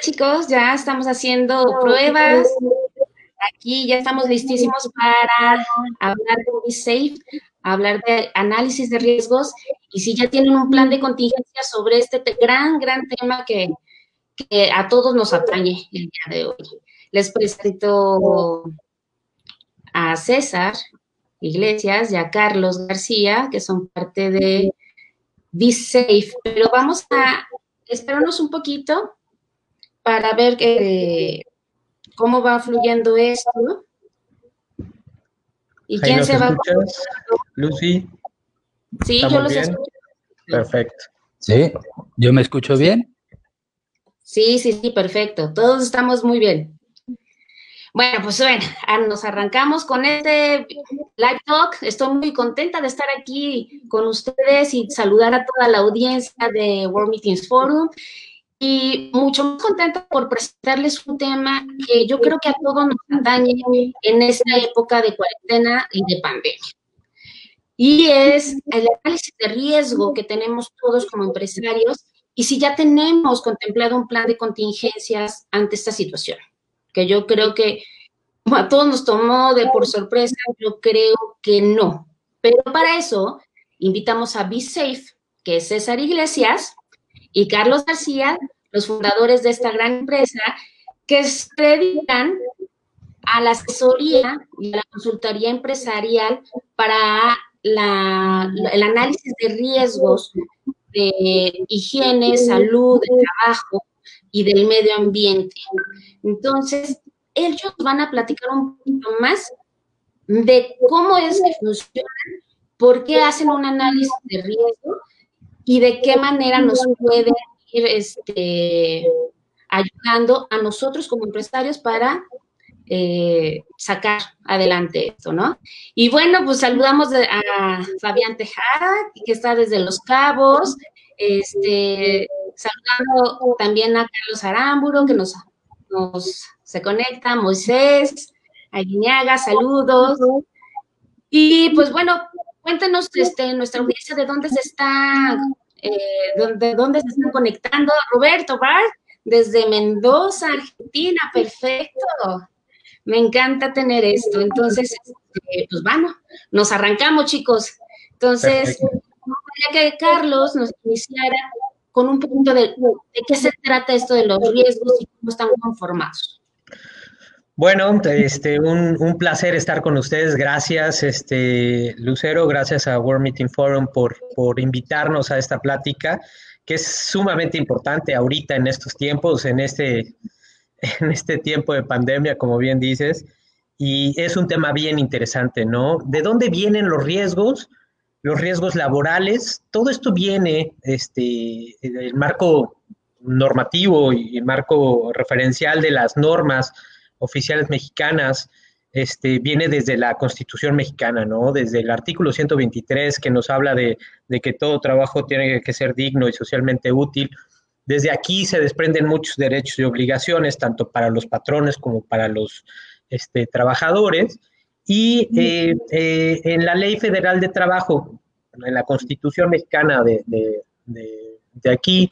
Chicos, ya estamos haciendo pruebas. Aquí ya estamos listísimos para hablar de Safe, hablar de análisis de riesgos y si ya tienen un plan de contingencia sobre este gran, gran tema que, que a todos nos atañe el día de hoy. Les presento a César Iglesias y a Carlos García, que son parte de Be Safe, pero vamos a esperarnos un poquito para ver eh, cómo va fluyendo esto. ¿Y quién se va a... Lucy. Sí, yo los escucho. Perfecto. ¿Sí? ¿Yo me escucho bien? Sí, sí, sí, perfecto. Todos estamos muy bien. Bueno, pues bueno, nos arrancamos con este live talk. Estoy muy contenta de estar aquí con ustedes y saludar a toda la audiencia de World Meetings Forum. Y mucho más contenta por presentarles un tema que yo creo que a todos nos atañe en esta época de cuarentena y de pandemia. Y es el análisis de riesgo que tenemos todos como empresarios y si ya tenemos contemplado un plan de contingencias ante esta situación que yo creo que a todos nos tomó de por sorpresa, yo creo que no. Pero para eso invitamos a Be Safe, que es César Iglesias, y Carlos García, los fundadores de esta gran empresa, que se dedican a la asesoría y a la consultoría empresarial para el análisis de riesgos de higiene, salud, trabajo y del medio ambiente. Entonces, ellos van a platicar un poquito más de cómo es que funcionan, por qué hacen un análisis de riesgo y de qué manera nos pueden ir este, ayudando a nosotros como empresarios para eh, sacar adelante esto, ¿no? Y bueno, pues saludamos a Fabián Tejada, que está desde Los Cabos, este, saludando también a Carlos Aramburo, que nos, nos se conecta, Moisés, Aguiñaga, saludos. Y pues bueno, cuéntenos este, nuestra audiencia de dónde se está, eh, de dónde se están conectando. Roberto Bar, desde Mendoza, Argentina, perfecto. Me encanta tener esto. Entonces, este, pues bueno, nos arrancamos, chicos. Entonces, que Carlos nos iniciara con un punto de, de qué se trata esto de los riesgos y cómo están conformados. Bueno, este, un, placer estar con ustedes. Gracias, este, Lucero, gracias a World Meeting Forum por, por invitarnos a esta plática, que es sumamente importante ahorita en estos tiempos, en este, en este tiempo de pandemia, como bien dices, y es un tema bien interesante, ¿no? ¿De dónde vienen los riesgos? los riesgos laborales, todo esto viene este, del marco normativo y el marco referencial de las normas oficiales mexicanas, este, viene desde la Constitución mexicana, ¿no? Desde el artículo 123 que nos habla de, que todo trabajo tiene que ser digno y socialmente útil. Desde aquí se desprenden muchos derechos y obligaciones, tanto para los patrones como para los este, trabajadores. Y eh, eh, en la Ley Federal de Trabajo, en la Constitución mexicana de, aquí,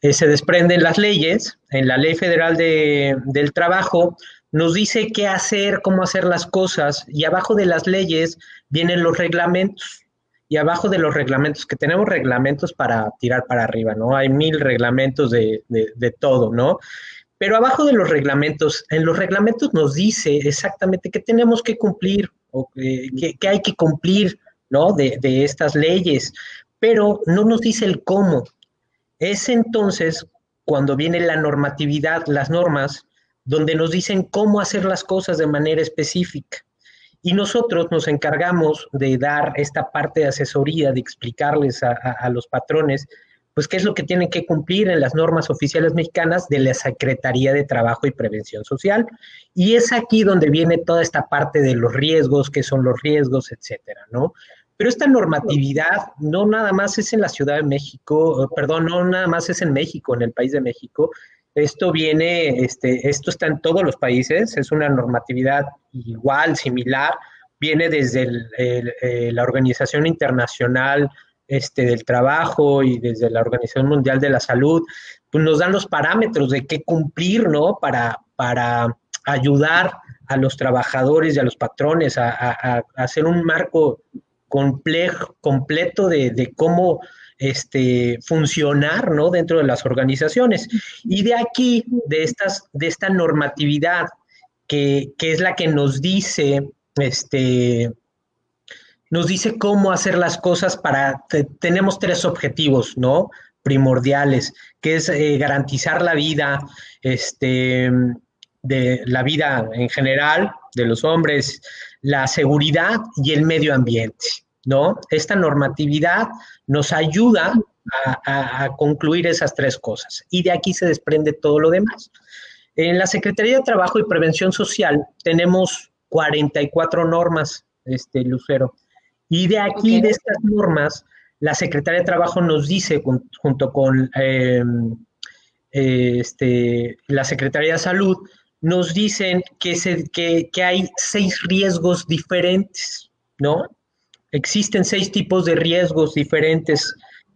eh, se desprenden las leyes. En la Ley Federal del Trabajo nos dice qué hacer, cómo hacer las cosas, y abajo de las leyes vienen los reglamentos. Y abajo de los reglamentos, que tenemos reglamentos para tirar para arriba, ¿no? Hay mil reglamentos de, de todo, ¿no? Pero abajo de los reglamentos, en los reglamentos nos dice exactamente qué tenemos que cumplir o qué, hay que cumplir, ¿no? De, de estas leyes, pero no nos dice el cómo. Es entonces cuando viene la normatividad, las normas, donde nos dicen cómo hacer las cosas de manera específica. Y nosotros nos encargamos de dar esta parte de asesoría, de explicarles a, los patrones pues qué es lo que tienen que cumplir en las normas oficiales mexicanas de la Secretaría de Trabajo y Prevención Social. Y es aquí donde viene toda esta parte de los riesgos, qué son los riesgos, etcétera, ¿no? Pero esta normatividad no nada más es en la Ciudad de México, perdón, no nada más es en México, en el país de México. Esto viene, este, esto está en todos los países, es una normatividad igual, similar, viene desde eh, la Organización Internacional este, del Trabajo y desde la Organización Mundial de la Salud, pues nos dan los parámetros de qué cumplir, ¿no? Para, para ayudar a los trabajadores y a los patrones a, hacer un marco complejo, completo de, cómo este, funcionar ¿no? dentro de las organizaciones. Y de aquí, de, estas, de esta normatividad que, es la que nos dice, este, nos dice cómo hacer las cosas para, tenemos tres objetivos, ¿no? primordiales, que es eh, garantizar la vida, este, de la vida en general de los hombres, la seguridad y el medio ambiente, ¿no? Esta normatividad nos ayuda a, concluir esas tres cosas y de aquí se desprende todo lo demás. En la Secretaría de Trabajo y Prevención Social tenemos 44 normas, este, Lucero, y de aquí, de estas normas, la Secretaría de Trabajo nos dice, junto con em, este, la Secretaría de Salud, nos dicen que, se, que, hay seis riesgos diferentes, ¿no? Existen seis tipos de riesgos diferentes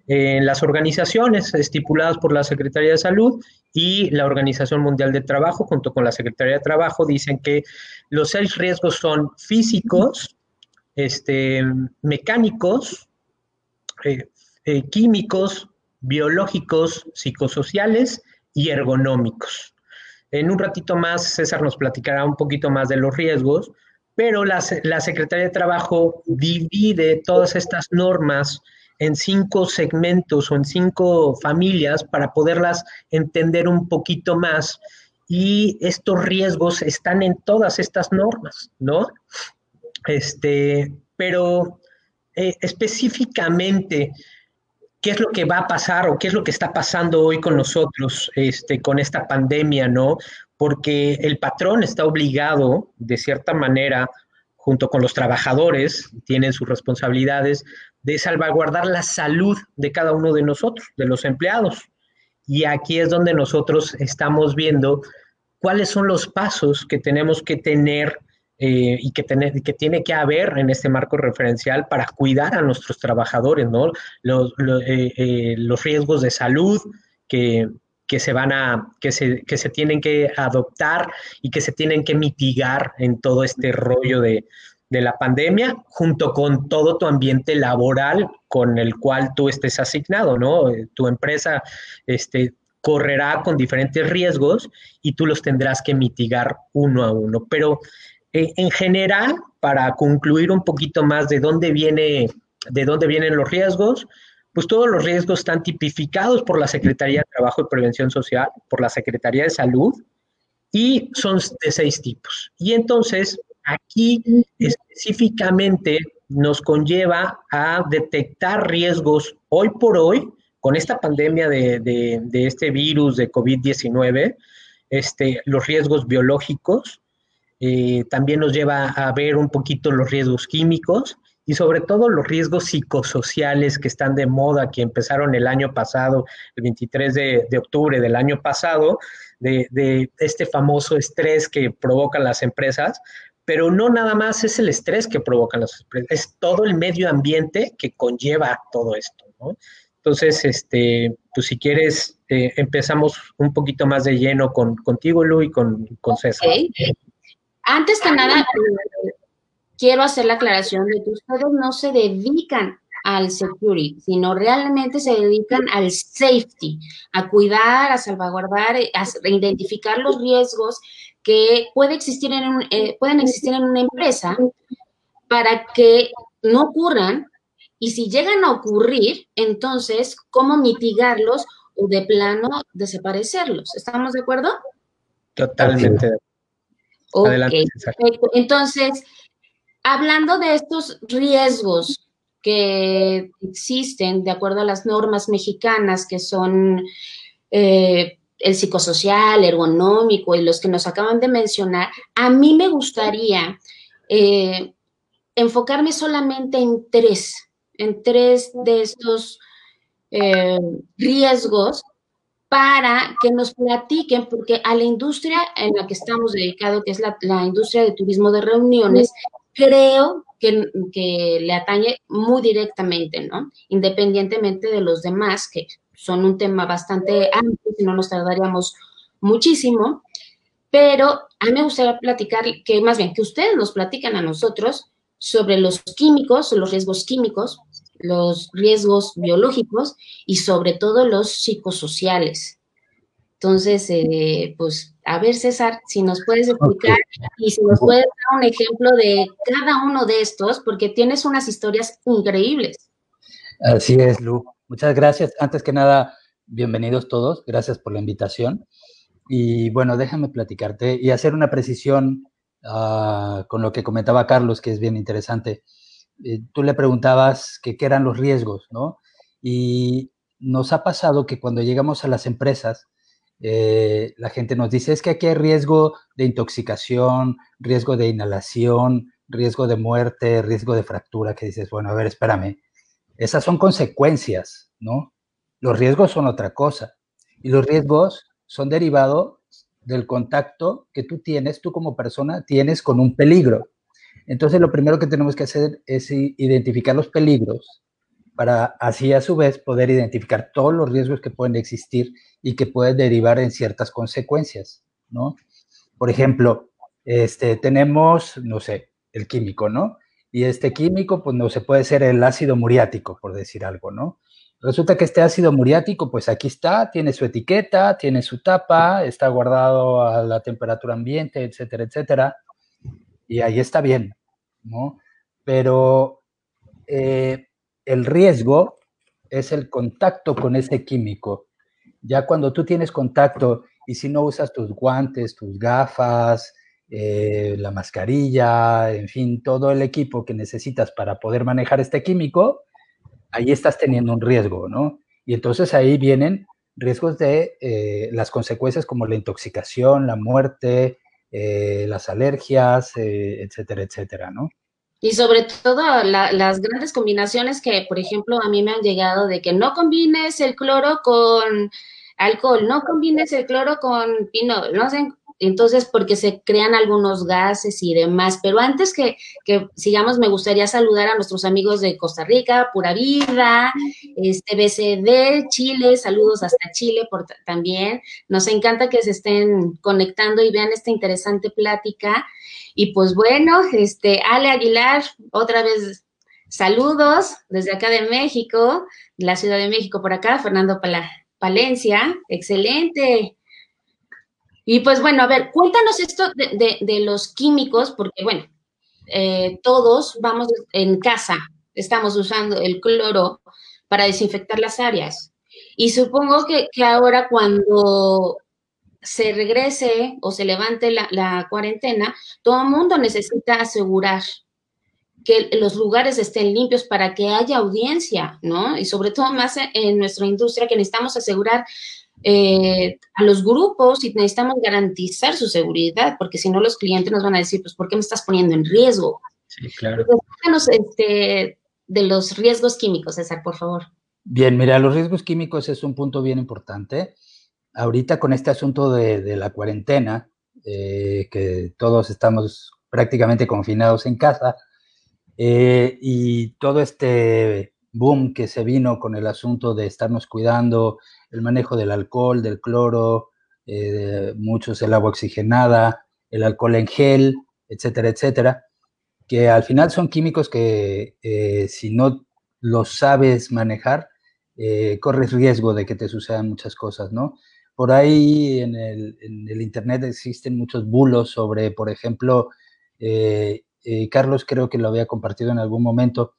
en las organizaciones estipuladas por la Secretaría de Salud y la Organización Mundial del Trabajo, junto con la Secretaría de Trabajo, dicen que los seis riesgos son físicos, este, mecánicos, eh, eh, químicos, biológicos, psicosociales y ergonómicos. En un ratito más, César nos platicará un poquito más de los riesgos, pero la, Secretaría de Trabajo divide todas estas normas en cinco segmentos o en cinco familias para poderlas entender un poquito más. Y estos riesgos están en todas estas normas, ¿no? Este, pero eh, específicamente qué es lo que va a pasar o qué es lo que está pasando hoy con nosotros, este, con esta pandemia, ¿no? Porque el patrón está obligado, de cierta manera, junto con los trabajadores, tienen sus responsabilidades, de salvaguardar la salud de cada uno de nosotros, de los empleados. Y aquí es donde nosotros estamos viendo cuáles son los pasos que tenemos que tener eh, y que, que tiene que haber en este marco referencial para cuidar a nuestros trabajadores, ¿no? Los, eh, eh, los riesgos de salud que, que, se van a, que se, que se tienen que adoptar y que se tienen que mitigar en todo este rollo de, de la pandemia, junto con todo tu ambiente laboral con el cual tú estés asignado, ¿no? Tu empresa este, correrá con diferentes riesgos y tú los tendrás que mitigar uno a uno. Pero eh, en general, para concluir un poquito más de dónde viene, de dónde vienen los riesgos, pues todos los riesgos están tipificados por la Secretaría de Trabajo y Prevención Social, por la Secretaría de Salud, y son de seis tipos. Y entonces, aquí específicamente nos conlleva a detectar riesgos hoy por hoy, con esta pandemia de, este virus de COVID-19, este, los riesgos biológicos, eh, también nos lleva a ver un poquito los riesgos químicos y sobre todo los riesgos psicosociales que están de moda, que empezaron el año pasado, el 23 de, octubre del año pasado, de, este famoso estrés que provocan las empresas, pero no nada más es el estrés que provocan las empresas, es todo el medio ambiente que conlleva todo esto, Entonces, este, pues si quieres, eh, empezamos un poquito más de lleno con, contigo, Lu, y con, con César. Antes que nada, quiero hacer la aclaración de que ustedes no se dedican al security, sino realmente se dedican al safety, a cuidar, a salvaguardar, a identificar los riesgos que puede existir en eh, pueden existir en una empresa para que no ocurran y si llegan a ocurrir, entonces, ¿cómo mitigarlos o de plano desaparecerlos? ¿Estamos de acuerdo? Totalmente. Entonces, hablando de estos riesgos que existen de acuerdo a las normas mexicanas, que son eh, el psicosocial, ergonómico y los que nos acaban de mencionar, a mí me gustaría eh, enfocarme solamente en tres, en tres de estos eh, riesgos para que nos platiquen, porque a la industria en la que estamos dedicados, que es la, industria de turismo de reuniones, creo que, le atañe muy directamente, ¿no? Independientemente de los demás, que son un tema bastante amplio, si no nos tardaríamos muchísimo, pero a mí me gustaría platicar, que más bien que ustedes nos platican a nosotros sobre los químicos, los riesgos químicos, los riesgos biológicos y sobre todo los psicosociales. Entonces, eh, pues, a ver, César, si nos puedes explicar y si nos puedes dar un ejemplo de cada uno de estos, porque tienes unas historias increíbles. Así es, Lu. Muchas gracias. Antes que nada, bienvenidos todos. Gracias por la invitación. Y bueno, déjame platicarte y hacer una precisión ah, con lo que comentaba Carlos, que es bien interesante. Eh, tú le preguntabas qué eran los riesgos, ¿no? Y nos ha pasado que cuando llegamos a las empresas, eh, la gente nos dice, es que aquí hay riesgo de intoxicación, riesgo de inhalación, riesgo de muerte, riesgo de fractura, que dices, bueno, a ver, espérame, esas son consecuencias, ¿no? Los riesgos son otra cosa. Y los riesgos son derivados del contacto que tú tienes, tú como persona tienes con un peligro. Entonces, lo primero que tenemos que hacer es identificar los peligros para así a su vez poder identificar todos los riesgos que pueden existir y que pueden derivar en ciertas consecuencias, ¿no? Por ejemplo, este, tenemos, no sé, el químico, ¿no? Y este químico, pues no se puede ser el ácido muriático, por decir algo, ¿no? Resulta que este ácido muriático, pues aquí está, tiene su etiqueta, tiene su tapa, está guardado a la temperatura ambiente, etcétera, etcétera y ahí está bien, ¿no? Pero eh, el riesgo es el contacto con ese químico. Ya cuando tú tienes contacto y si no usas tus guantes, tus gafas, eh, la mascarilla, en fin, todo el equipo que necesitas para poder manejar este químico, ahí estás teniendo un riesgo, ¿no? Y entonces ahí vienen riesgos de eh, las consecuencias como la intoxicación, la muerte, eh, las alergias, etcétera, etcétera, ¿no? Y sobre todo las grandes combinaciones que, por ejemplo, a mí me han llegado de que no combines el cloro con alcohol, no combines el cloro con pino, no sé, entonces, porque se crean algunos gases y demás. Pero antes que, sigamos, me gustaría saludar a nuestros amigos de Costa Rica, Pura Vida, este BCD, Chile, saludos hasta Chile por, también. Nos encanta que se estén conectando y vean esta interesante plática. Y pues bueno, este, Ale Aguilar, otra vez saludos desde acá de México, la Ciudad de México por acá, Fernando Palencia, excelente. Y pues bueno, a ver, cuéntanos esto de, los químicos, porque bueno, eh, todos vamos en casa, estamos usando el cloro para desinfectar las áreas. Y supongo que, ahora cuando se regrese o se levante la, la cuarentena, todo el mundo necesita asegurar que los lugares estén limpios para que haya audiencia, ¿no? Y sobre todo más en nuestra industria que necesitamos asegurar eh, a los grupos y necesitamos garantizar su seguridad, porque si no los clientes nos van a decir, pues, ¿por qué me estás poniendo en riesgo? Sí, claro. este, de los riesgos químicos, César, por favor. Bien, mira, los riesgos químicos es un punto bien importante. Ahorita con este asunto de, la cuarentena, eh, que todos estamos prácticamente confinados en casa, eh, y todo este boom que se vino con el asunto de estarnos cuidando, el manejo del alcohol, del cloro, eh, muchos el agua oxigenada, el alcohol en gel, etcétera, etcétera, que al final son químicos que eh, si no los sabes manejar, eh, corres riesgo de que te sucedan muchas cosas, ¿no? Por ahí en el, Internet existen muchos bulos sobre, por ejemplo, Carlos creo que lo había compartido en algún momento,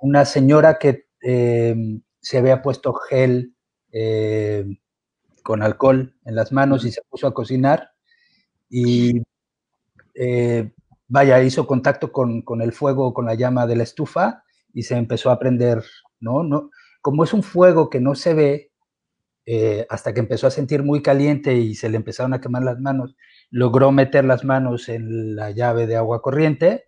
una señora que se había puesto gel eh, con alcohol en las manos y se puso a cocinar y eh, vaya, hizo contacto con, el fuego, con la llama de la estufa y se empezó a prender, ¿no? no como es un fuego que no se ve, eh, hasta que empezó a sentir muy caliente y se le empezaron a quemar las manos, logró meter las manos en la llave de agua corriente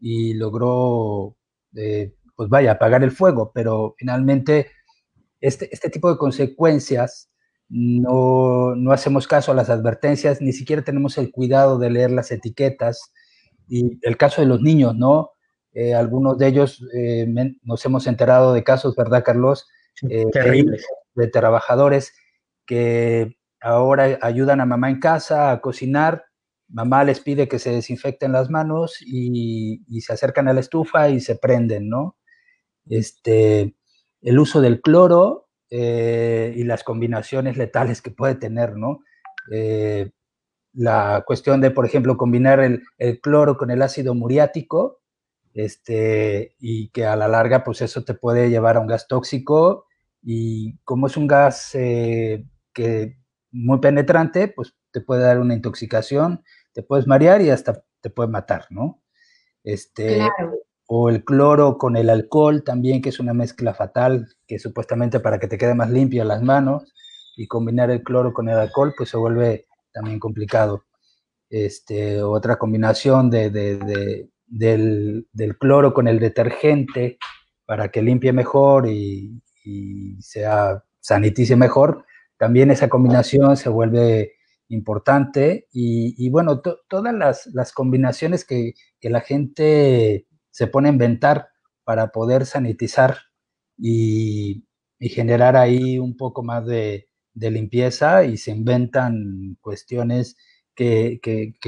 y logró, pues vaya, apagar el fuego, pero finalmente este, este, tipo de consecuencias no, hacemos caso a las advertencias, ni siquiera tenemos el cuidado de leer las etiquetas Y el caso de los niños, ¿no? Eh, algunos de ellos eh, nos hemos enterado de casos, ¿verdad, Carlos? Terribles. De, trabajadores que ahora ayudan a mamá en casa a cocinar, mamá les pide que se desinfecten las manos y, y se acercan a la estufa y se prenden, ¿no? Este, el uso del cloro eh, y las combinaciones letales que puede tener, ¿no? Eh, la cuestión de, por ejemplo, combinar el, cloro con el ácido muriático, este, y que a la larga, pues eso te puede llevar a un gas tóxico, y como es un gas eh, que muy penetrante, pues te puede dar una intoxicación, te puedes marear y hasta te puede matar, ¿no? Este, claro o el cloro con el alcohol también, que es una mezcla fatal, que supuestamente para que te quede más limpia las manos, y combinar el cloro con el alcohol, pues se vuelve también complicado. Este, otra combinación de, del, cloro con el detergente para que limpie mejor y, sea sanitice mejor, también esa combinación se vuelve importante y, bueno, todas las, las combinaciones que, que, la gente se pone a inventar para poder sanitizar y, generar ahí un poco más de, limpieza y se inventan cuestiones que,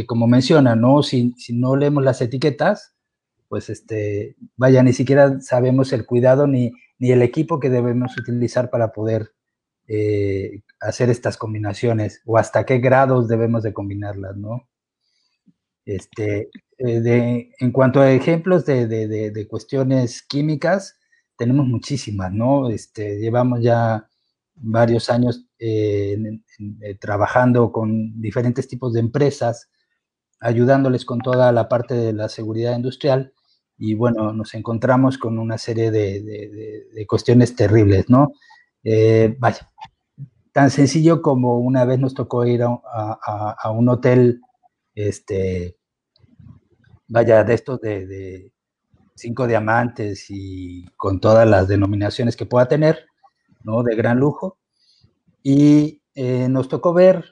como menciona, ¿no? Si, no leemos las etiquetas, pues este, vaya, ni siquiera sabemos el cuidado ni, ni el equipo que debemos utilizar para poder eh, hacer estas combinaciones o hasta qué grados debemos de combinarlas, ¿no? Este, eh, en cuanto a ejemplos de, cuestiones químicas, tenemos muchísimas, ¿no? Este, llevamos ya varios años eh, eh, trabajando con diferentes tipos de empresas, ayudándoles con toda la parte de la seguridad industrial y bueno, nos encontramos con una serie de, cuestiones terribles, ¿no? vaya, tan sencillo como una vez nos tocó ir a, a un hotel este, vaya, de estos de, cinco diamantes y con todas las denominaciones que pueda tener, ¿no? De gran lujo. Y eh, nos tocó ver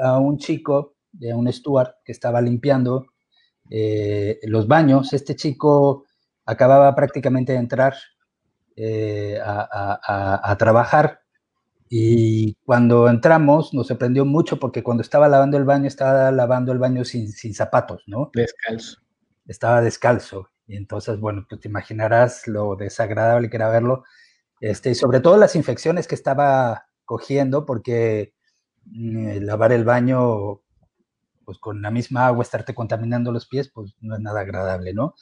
a un chico, de un steward, que estaba limpiando eh, los baños. Este chico acababa prácticamente de entrar eh, a, trabajar y cuando entramos nos sorprendió mucho porque cuando estaba lavando el baño, estaba lavando el baño sin zapatos, ¿no? Descalzo estaba descalzo. Y entonces, bueno, pues te imaginarás lo desagradable que era verlo. Este, y sobre todo las infecciones que estaba cogiendo, porque mm, lavar el baño, pues con la misma agua, estarte contaminando los pies, pues no es nada agradable, ¿no?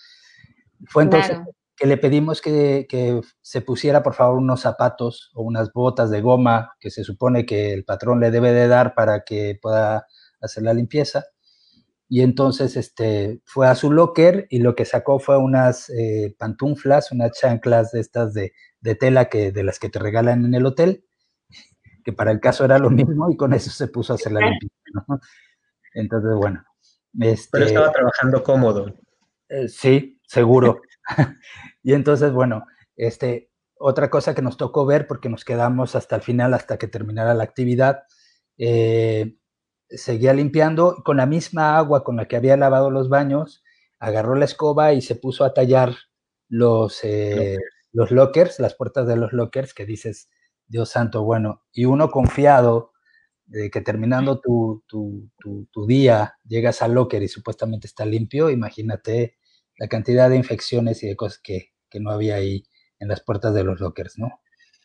Fue entonces que le pedimos que, que, se pusiera, por favor, unos zapatos o unas botas de goma que se supone que el patrón le debe de dar para que pueda hacer la limpieza y entonces este, fue a su locker y lo que sacó fue unas eh, pantuflas, unas chanclas de estas de, tela que, de las que te regalan en el hotel, que para el caso era lo mismo y con eso se puso a hacer la limpieza. Entonces, bueno. Este, Pero estaba trabajando cómodo. Eh, sí, seguro. y entonces, bueno, este, otra cosa que nos tocó ver, porque nos quedamos hasta el final, hasta que terminara la actividad, eh, seguía limpiando con la misma agua con la que había lavado los baños, agarró la escoba y se puso a tallar los, eh, los lockers, las puertas de los lockers, que dices, Dios santo, bueno, y uno confiado de que terminando tu, día llegas al locker y supuestamente está limpio, imagínate la cantidad de infecciones y de cosas que, que no había ahí en las puertas de los lockers, ¿no?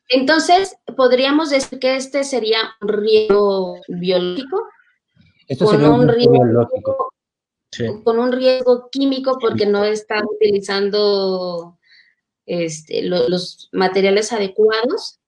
Entonces, ¿podríamos decir que este sería un riesgo biológico? Esto con un, riesgo, con un riesgo químico porque no está utilizando este, los materiales adecuados.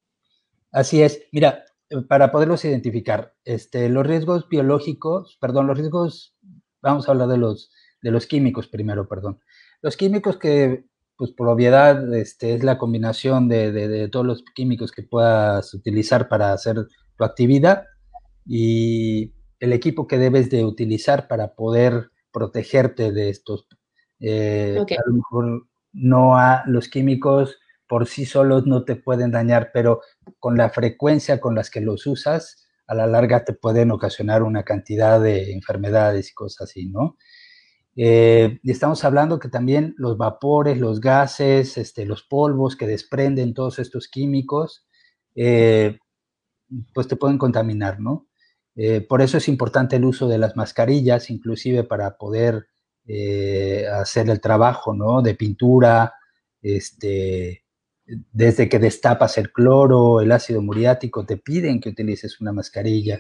Así es. Mira, para poderlos identificar, este, los riesgos biológicos, perdón, los riesgos, vamos a hablar de los, de los químicos primero, perdón. Los químicos que, pues por obviedad, este, es la combinación de, de todos los químicos que puedas utilizar para hacer tu actividad y el equipo que debes de utilizar para poder protegerte de estos. Eh, a lo mejor no a, los químicos por sí solos no te pueden dañar, pero con la frecuencia con las que los usas, a la larga te pueden ocasionar una cantidad de enfermedades y cosas así, ¿no? Eh, y estamos hablando que también los vapores, los gases, este, los polvos que desprenden todos estos químicos, eh, pues te pueden contaminar, ¿no? Eh, por eso es importante el uso de las mascarillas, inclusive para poder hacer el trabajo, ¿no? De pintura, este, desde que destapas el cloro, el ácido muriático, te piden que utilices una mascarilla.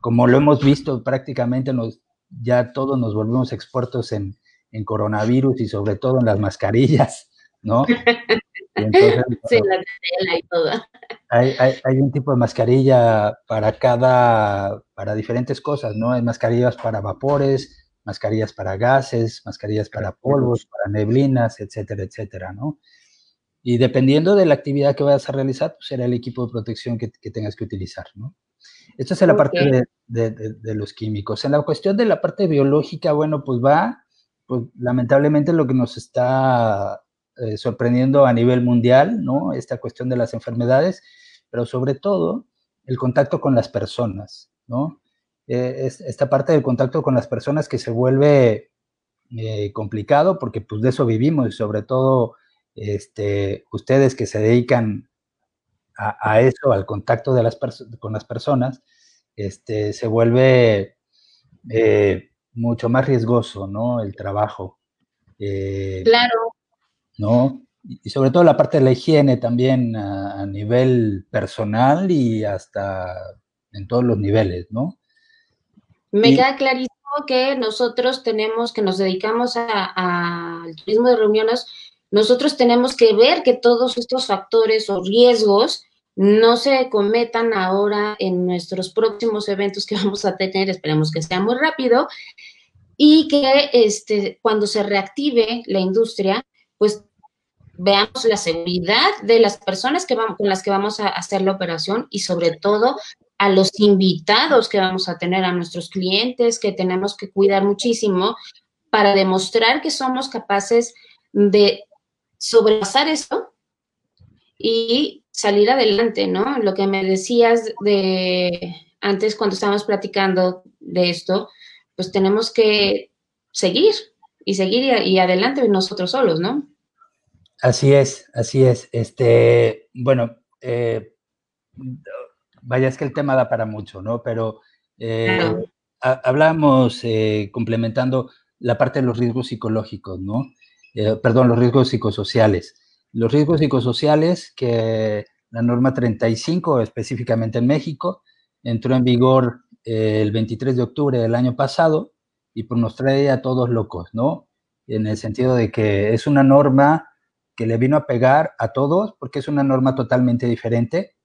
Como lo hemos visto prácticamente nos, ya todos nos volvemos expertos en, coronavirus y sobre todo en las mascarillas, ¿no? sí, la y todo. Hay, hay, un tipo de mascarilla para cada, para diferentes cosas, ¿no? Hay mascarillas para vapores, mascarillas para gases, mascarillas para polvos, para neblinas, etcétera, etcétera, ¿no? Y dependiendo de la actividad que vayas a realizar, pues será el equipo de protección que, que tengas que utilizar, ¿no? Esto es en la parte de, los químicos. En la cuestión de la parte biológica, bueno, pues va, pues lamentablemente lo que nos está eh, sorprendiendo a nivel mundial, ¿no? Esta cuestión de las enfermedades, pero sobre todo el contacto con las personas, ¿no? Eh, esta parte del contacto con las personas que se vuelve eh, complicado porque pues de eso vivimos y sobre todo este, ustedes que se dedican a, eso, al contacto de las con las personas, este, se vuelve mucho más riesgoso, ¿no? El trabajo. Claro. ¿No? Y sobre todo la parte de la higiene también a, nivel personal y hasta en todos los niveles, ¿no? Me queda clarísimo que nosotros tenemos, que nos dedicamos al turismo de reuniones, nosotros tenemos que ver que todos estos factores o riesgos no se cometan ahora en nuestros próximos eventos que vamos a tener, esperemos que sea muy rápido, y que este, cuando se reactive la industria, pues veamos la seguridad de las personas que vamos, con las que vamos a hacer la operación y sobre todo a los invitados que vamos a tener, a nuestros clientes que tenemos que cuidar muchísimo para demostrar que somos capaces de sobrepasar esto y salir adelante, ¿no? Lo que me decías de antes cuando estábamos platicando de esto, pues tenemos que seguir y seguir y, adelante nosotros solos, ¿no? Así es, así es. Este, bueno, eh, vaya, es que el tema da para mucho, ¿no? Pero eh, hablamos eh, complementando la parte de los riesgos psicológicos, ¿no? perdón, los riesgos psicosociales. Los riesgos psicosociales, que la norma 35, específicamente en México, entró en vigor eh, el 23 de octubre del año pasado y pues nos trae a todos locos, ¿no? En el sentido de que es una norma que le vino a pegar a todos porque es una norma totalmente diferente,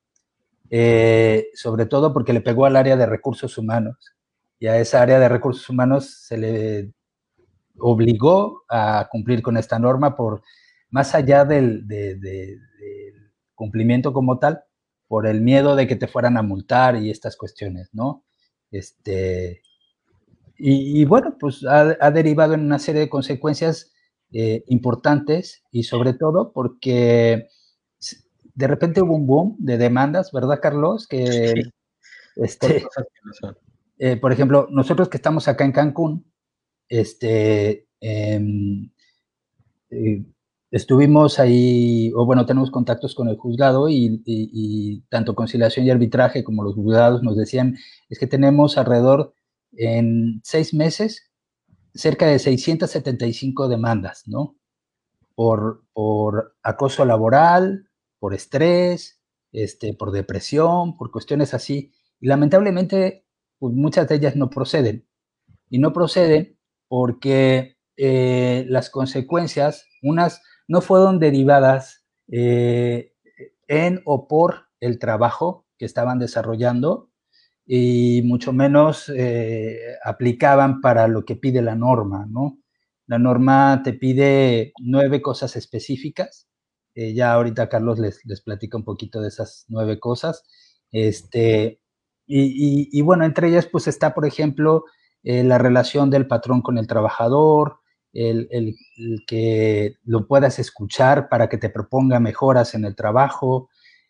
eh, sobre todo porque le pegó al área de recursos humanos y a esa área de recursos humanos se le obligó a cumplir con esta norma por más allá del, cumplimiento como tal, por el miedo de que te fueran a multar y estas cuestiones, ¿no? Este, y, bueno, pues ha, derivado en una serie de consecuencias eh, importantes y sobre todo porque de repente hubo un boom de demandas, ¿verdad, Carlos? Que, este, eh, por ejemplo, nosotros que estamos acá en Cancún, este, em, eh, estuvimos ahí, o bueno, tenemos contactos con el juzgado y, tanto conciliación y arbitraje como los juzgados nos decían, es que tenemos alrededor en seis meses cerca de 675 demandas, ¿no? Por, por acoso laboral, por estrés, este, por depresión, por cuestiones así. Y lamentablemente, pues muchas de ellas no proceden. Y no proceden porque eh, las consecuencias, unas no fueron derivadas eh, en o por el trabajo que estaban desarrollando y mucho menos eh, aplicaban para lo que pide la norma, ¿no? La norma te pide nueve cosas específicas. Eh, ya ahorita Carlos les, les platica un poquito de esas nueve cosas. Este, y, bueno, entre ellas pues está, por ejemplo, la relación del patrón con el trabajador, el, que lo puedas escuchar para que te proponga mejoras en el trabajo,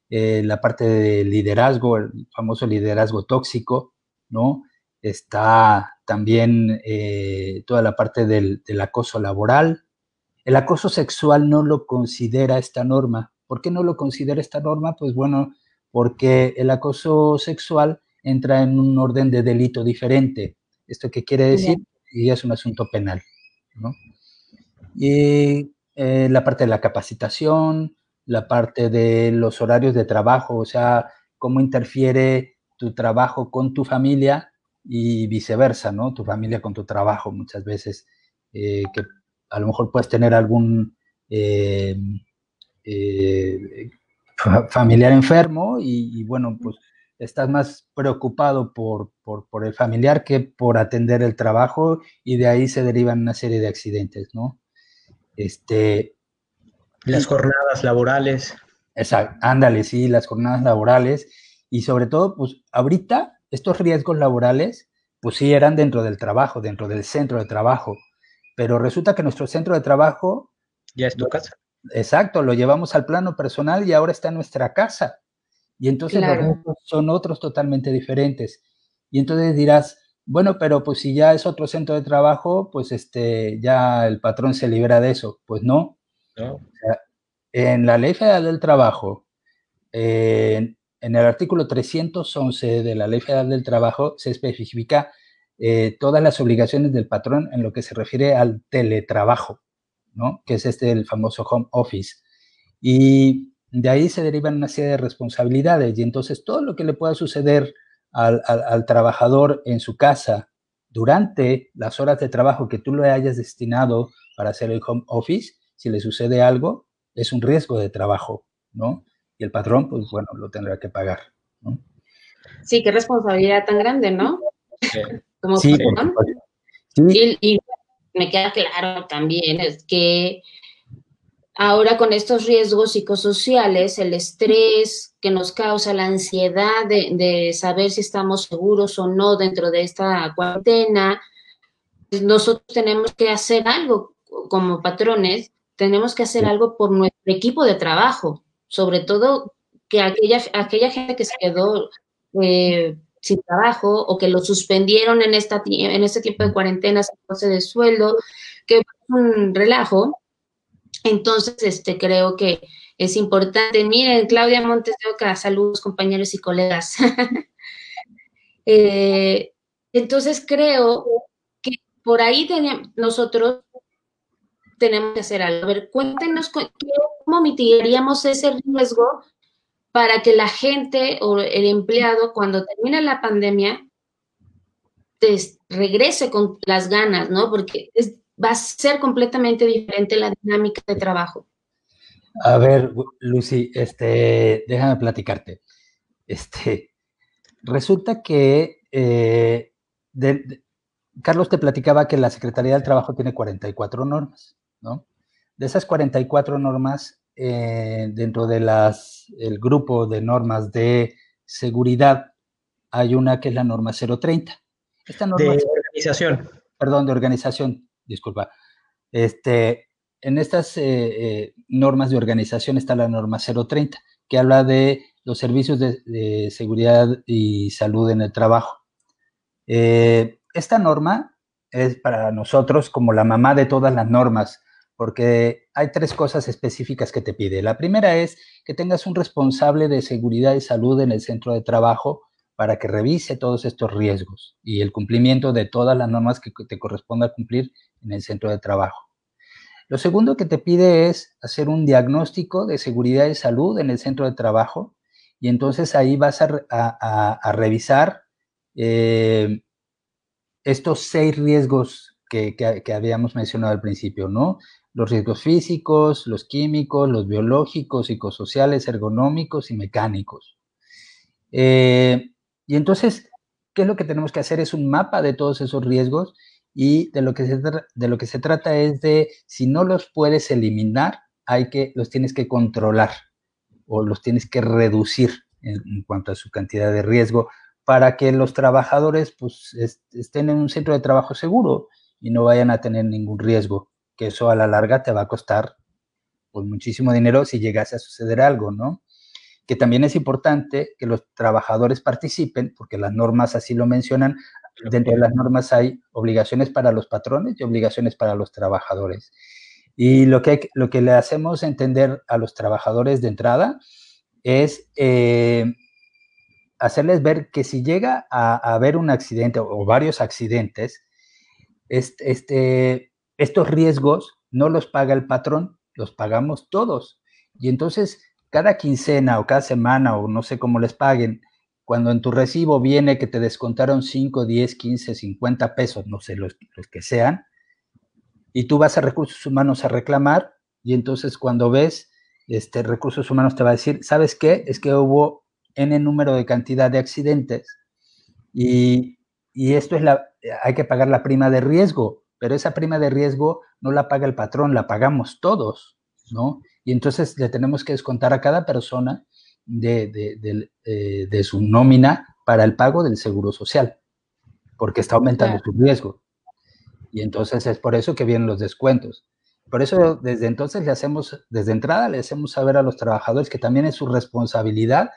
eh, la parte de liderazgo, el famoso liderazgo tóxico, ¿no? está también eh, toda la parte del, acoso laboral. El acoso sexual no lo considera esta norma. ¿Por qué no lo considera esta norma? Pues bueno, porque el acoso sexual entra en un orden de delito diferente. ¿Esto qué quiere decir? Y es un asunto penal. Y eh, la parte de la capacitación, la parte de los horarios de trabajo, o sea, cómo interfiere tu trabajo con tu familia y viceversa, ¿no? Tu familia con tu trabajo muchas veces, eh, que a lo mejor puedes tener algún eh, eh, familiar enfermo y, bueno, pues estás más preocupado por, por, el familiar que por atender el trabajo y de ahí se derivan una serie de accidentes, ¿no? Este, las jornadas laborales. Exacto, ándale, sí, las jornadas laborales y sobre todo, pues ahorita estos riesgos laborales, pues sí eran dentro del trabajo, dentro del centro de trabajo, pero resulta que nuestro centro de trabajo... Ya es tu casa. Exacto, lo llevamos al plano personal y ahora está en nuestra casa. Y entonces los riesgos son otros totalmente diferentes. Y entonces dirás, bueno, pero pues si ya es otro centro de trabajo, pues este, ya el patrón se libera de eso. Pues no. En la Ley Federal del Trabajo, en el artículo 311 de la Ley Federal del Trabajo se especifica eh, todas las obligaciones del patrón en lo que se refiere al teletrabajo, ¿no? que es este el famoso home office. Y de ahí se derivan una serie de responsabilidades y entonces todo lo que le pueda suceder al, al trabajador en su casa durante las horas de trabajo que tú le hayas destinado para hacer el home office, si le sucede algo, es un riesgo de trabajo, ¿no? y el patrón, pues bueno, lo tendrá que pagar. ¿no? Sí, qué responsabilidad tan grande, ¿no? Como sí, Y, y, me queda claro también es que ahora con estos riesgos psicosociales, el estrés que nos causa la ansiedad de, de saber si estamos seguros o no dentro de esta cuarentena, nosotros tenemos que hacer algo como patrones, tenemos que hacer algo por nuestro equipo de trabajo, sobre todo que aquella, aquella gente que se quedó eh, sin trabajo o que lo suspendieron en, esta, en este tiempo de cuarentena, se de sueldo, que es un relajo. Entonces, este, creo que es importante. Miren, Claudia Montes de Oca, saludos compañeros y colegas. Eh, entonces, creo que por ahí nosotros tenemos que hacer algo. A ver, cuéntenos cómo mitigaríamos ese riesgo para que la gente o el empleado, cuando termine la pandemia, regrese con las ganas, ¿no? Porque va a ser completamente diferente la dinámica de trabajo. A ver, Lucy, este, déjame platicarte. Este, resulta que eh, Carlos te platicaba que la Secretaría del Trabajo tiene 44 normas. De esas 44 normas, eh, dentro del el grupo de normas de seguridad, hay una que es la norma 030. Esta norma, de organización. Perdón, de organización, disculpa. Este, en estas eh, eh, normas de organización está la norma 030, que habla de los servicios de, seguridad y salud en el trabajo. esta norma es para nosotros como la mamá de todas las normas porque hay tres cosas específicas que te pide. La primera es que tengas un responsable de seguridad y salud en el centro de trabajo para que revise todos estos riesgos y el cumplimiento de todas las normas que te corresponda cumplir en el centro de trabajo. Lo segundo que te pide es hacer un diagnóstico de seguridad y salud en el centro de trabajo y entonces ahí vas a, revisar eh, estos seis riesgos que, que, habíamos mencionado al principio, ¿no? Los riesgos físicos, los químicos, los biológicos, psicosociales, ergonómicos y mecánicos. Eh, y entonces, ¿qué es lo que tenemos que hacer? Es un mapa de todos esos riesgos y de lo que se, de lo que se trata es de, si no los puedes eliminar, hay que, los tienes que controlar o los tienes que reducir en, cuanto a su cantidad de riesgo para que los trabajadores pues, estén en un centro de trabajo seguro y no vayan a tener ningún riesgo que eso a la larga te va a costar pues muchísimo dinero si llegase a suceder algo, ¿no? Que también es importante que los trabajadores participen, porque las normas así lo mencionan, dentro de las normas hay obligaciones para los patrones y obligaciones para los trabajadores. Y lo que, lo que le hacemos entender a los trabajadores de entrada es eh, hacerles ver que si llega a, haber un accidente o varios accidentes, este, estos riesgos no los paga el patrón, los pagamos todos. Y entonces, cada quincena o cada semana, o no sé cómo les paguen, cuando en tu recibo viene que te descontaron 5, 10, 15, 50 pesos, no sé, los, que sean, y tú vas a recursos humanos a reclamar, y entonces cuando ves, este, recursos humanos te va a decir, ¿sabes qué? Es que hubo N número de cantidad de accidentes y, y esto es la, hay que pagar la prima de riesgo, pero esa prima de riesgo no la paga el patrón, la pagamos todos, ¿no? Y entonces le tenemos que descontar a cada persona de, de, eh, de, su nómina para el pago del seguro social, porque está aumentando su riesgo. Y entonces es por eso que vienen los descuentos. Por eso desde entonces le hacemos, desde entrada le hacemos saber a los trabajadores que también es su responsabilidad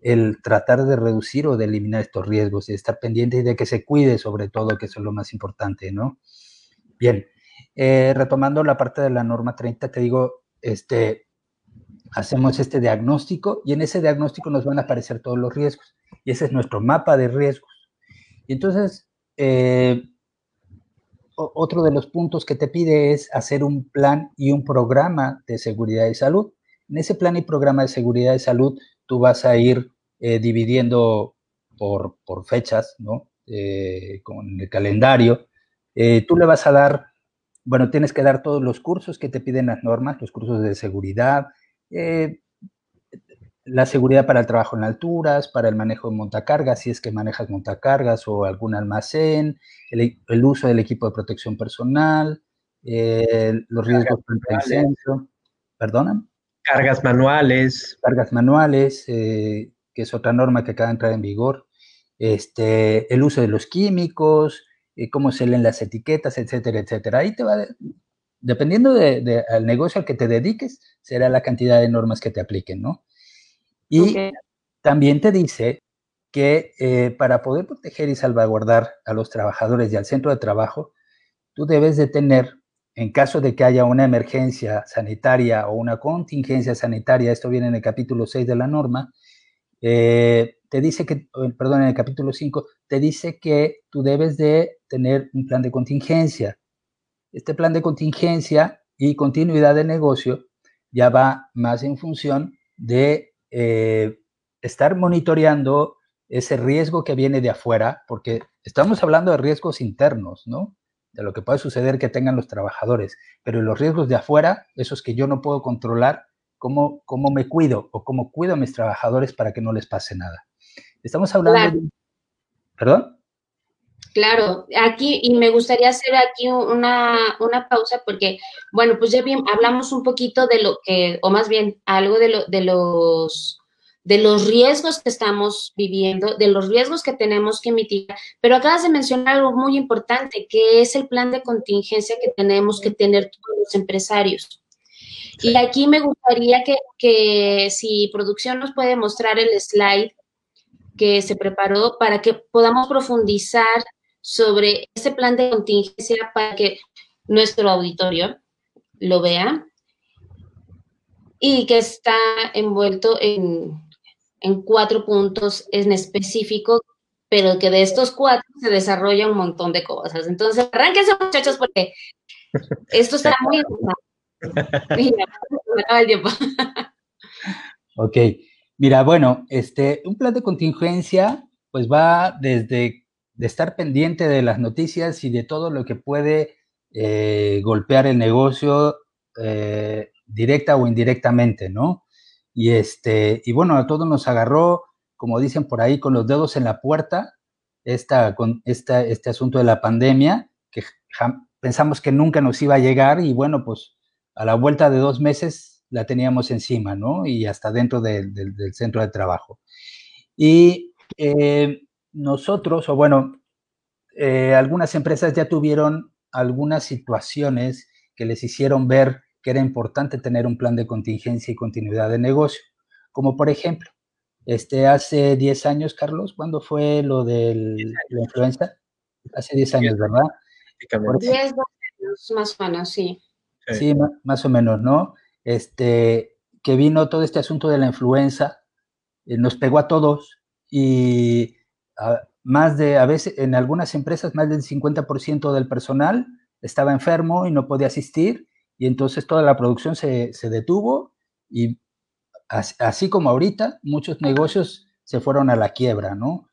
el tratar de reducir o de eliminar estos riesgos y estar pendiente de que se cuide sobre todo, que eso es lo más importante, ¿no? Bien, eh, retomando la parte de la norma 30, te digo, este, hacemos este diagnóstico y en ese diagnóstico nos van a aparecer todos los riesgos y ese es nuestro mapa de riesgos. Y entonces, eh, otro de los puntos que te pide es hacer un plan y un programa de seguridad y salud. En ese plan y programa de seguridad y salud, tú vas a ir eh, dividiendo por, fechas, ¿no? Con el calendario. Eh, tú le vas a dar, bueno, tienes que dar todos los cursos que te piden las normas, los cursos de seguridad, la seguridad para el trabajo en alturas, para el manejo de montacargas, si es que manejas montacargas o algún almacén, el, uso del equipo de protección personal, los riesgos contra incendio. ¿Perdona? Cargas manuales. Cargas manuales, eh, que es otra norma que acaba de entrar en vigor. Este, el uso de los químicos, eh, cómo se leen las etiquetas, etcétera, etcétera. Ahí te va, dependiendo del de, negocio al que te dediques, será la cantidad de normas que te apliquen, ¿no? Y también te dice que eh, para poder proteger y salvaguardar a los trabajadores y al centro de trabajo, tú debes de tener en caso de que haya una emergencia sanitaria o una contingencia sanitaria, esto viene en el capítulo 6 de la norma, eh, te dice que, perdón, en el capítulo 5, te dice que tú debes de tener un plan de contingencia. Este plan de contingencia y continuidad de negocio ya va más en función de eh, estar monitoreando ese riesgo que viene de afuera, porque estamos hablando de riesgos internos, ¿no? de lo que puede suceder que tengan los trabajadores, pero los riesgos de afuera, esos que yo no puedo controlar, ¿cómo, cómo me cuido o cómo cuido a mis trabajadores para que no les pase nada? Estamos hablando ¿Perdón? Claro, aquí, y me gustaría hacer aquí una, una pausa porque, bueno, pues ya bien, hablamos un poquito de lo que, o más bien, algo de, lo, de los de los riesgos que estamos viviendo, de los riesgos que tenemos que mitigar. Pero acabas de mencionar algo muy importante, que es el plan de contingencia que tenemos que tener todos los empresarios. Y aquí me gustaría que, que si producción nos puede mostrar el slide que se preparó para que podamos profundizar sobre ese plan de contingencia para que nuestro auditorio lo vea y que está envuelto en, en cuatro puntos en específico, pero que de estos cuatro se desarrolla un montón de cosas. Entonces, arránquense muchachos porque esto está muy Mira, me acaba el tiempo. ok, mira, bueno, este, un plan de contingencia pues va desde de estar pendiente de las noticias y de todo lo que puede eh, golpear el negocio eh, directa o indirectamente, ¿no? Y, este, y bueno, a todos nos agarró, como dicen por ahí, con los dedos en la puerta, esta, con esta, este asunto de la pandemia, que pensamos que nunca nos iba a llegar y bueno, pues a la vuelta de dos meses la teníamos encima, ¿no? Y hasta dentro del centro de trabajo. Y eh, nosotros, o bueno, eh, algunas empresas ya tuvieron algunas situaciones que les hicieron ver que era importante tener un plan de contingencia y continuidad de negocio. Como por ejemplo, este, hace 10 años, Carlos, ¿cuándo fue lo de la influenza? hace 10 años, ¿verdad? 10 años, más o menos, sí. Sí, más o menos, ¿no? Este, que vino todo este asunto de la influenza, eh, nos pegó a todos y más de, a veces, en algunas empresas, más del 50% del personal estaba enfermo y no podía asistir y entonces toda la producción se, se detuvo y así, como ahorita, muchos negocios se fueron a la quiebra, ¿no?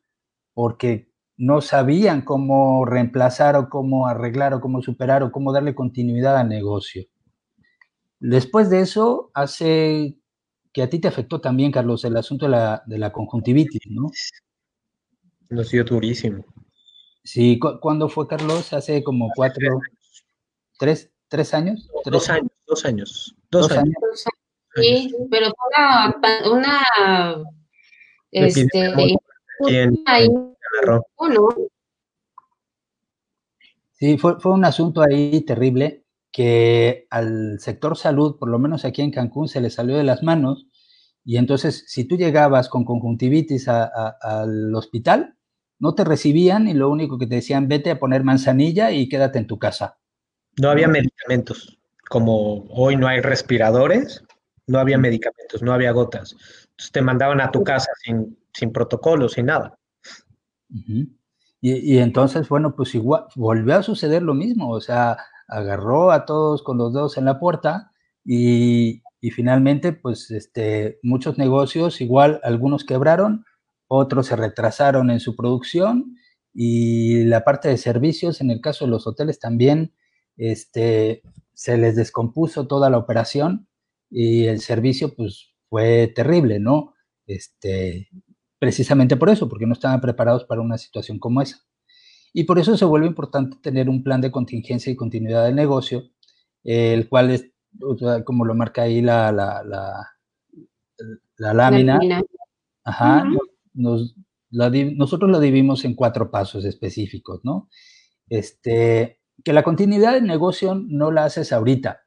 Porque no sabían cómo reemplazar o cómo arreglar o cómo superar o cómo darle continuidad al negocio. Después de eso, hace que a ti te afectó también, Carlos, el asunto de la, de la conjuntivitis, ¿no? Nos dio durísimo. Sí, ¿cuándo fue, Carlos? Hace como cuatro, tres, tres años. Dos años, dos años. Dos, años. Sí, pero fue una, este, Sí, fue, fue un asunto ahí terrible que al sector salud, por lo menos aquí en Cancún, se le salió de las manos. Y entonces, si tú llegabas con conjuntivitis al hospital, no te recibían y lo único que te decían, vete a poner manzanilla y quédate en tu casa. No había medicamentos. Como hoy no hay respiradores, no había medicamentos, no había gotas. Entonces te mandaban a tu casa sin, sin protocolo, sin nada. y, entonces, bueno, pues igual volvió a suceder lo mismo, o sea, agarró a todos con los dedos en la puerta y, finalmente, pues, este, muchos negocios, igual algunos quebraron, otros se retrasaron en su producción y la parte de servicios, en el caso de los hoteles también, este, se les descompuso toda la operación y el servicio pues fue terrible, ¿no? Este, precisamente por eso, porque no estaban preparados para una situación como esa. Y por eso se vuelve importante tener un plan de contingencia y continuidad del negocio, el cual es, como lo marca ahí la, la, la, lámina. Ajá, nos, nosotros lo dividimos en cuatro pasos específicos, ¿no? Este, que la continuidad del negocio no la haces ahorita,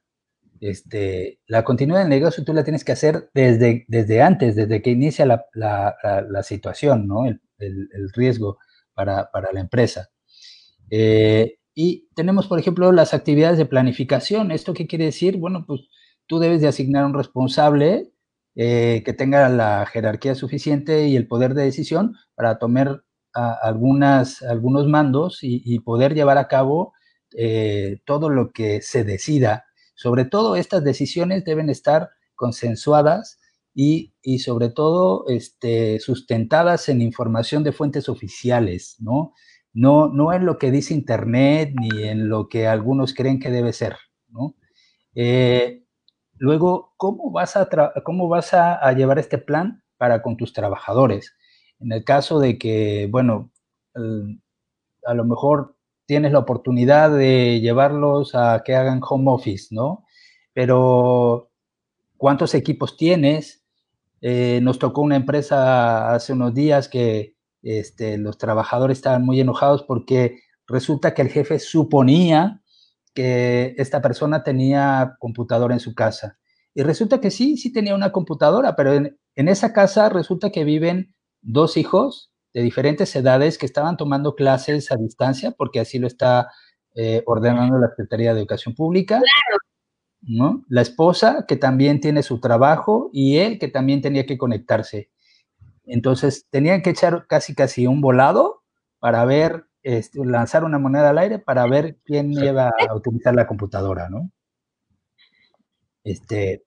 este, la continuidad del negocio tú la tienes que hacer desde, desde antes, desde que inicia la, la, situación, ¿no? El, el, riesgo para, para, la empresa. Eh, y tenemos, por ejemplo, las actividades de planificación. ¿Esto qué quiere decir? Bueno, pues tú debes de asignar un responsable eh, que tenga la jerarquía suficiente y el poder de decisión para tomar algunas, algunos mandos y, poder llevar a cabo eh, todo lo que se decida sobre todo, estas decisiones deben estar consensuadas y, sobre todo este, sustentadas en información de fuentes oficiales, ¿no? ¿No? No en lo que dice Internet ni en lo que algunos creen que debe ser, ¿no? Eh, luego, ¿cómo vas, a ¿cómo vas a, llevar este plan para con tus trabajadores? En el caso de que, bueno, a lo mejor tienes la oportunidad de llevarlos a que hagan home office, ¿no? Pero, ¿cuántos equipos tienes? Eh, nos tocó una empresa hace unos días que este, los trabajadores estaban muy enojados porque resulta que el jefe suponía que esta persona tenía computadora en su casa. Y resulta que sí, sí tenía una computadora, pero en, en esa casa resulta que viven dos hijos de diferentes edades que estaban tomando clases a distancia, porque así lo está eh, ordenando la Secretaría de Educación Pública. ¿no? La esposa, que también tiene su trabajo, y él, que también tenía que conectarse. Entonces, tenían que echar casi, casi un volado para ver, este, lanzar una moneda al aire para ver quién iba a utilizar la computadora, ¿no? Este,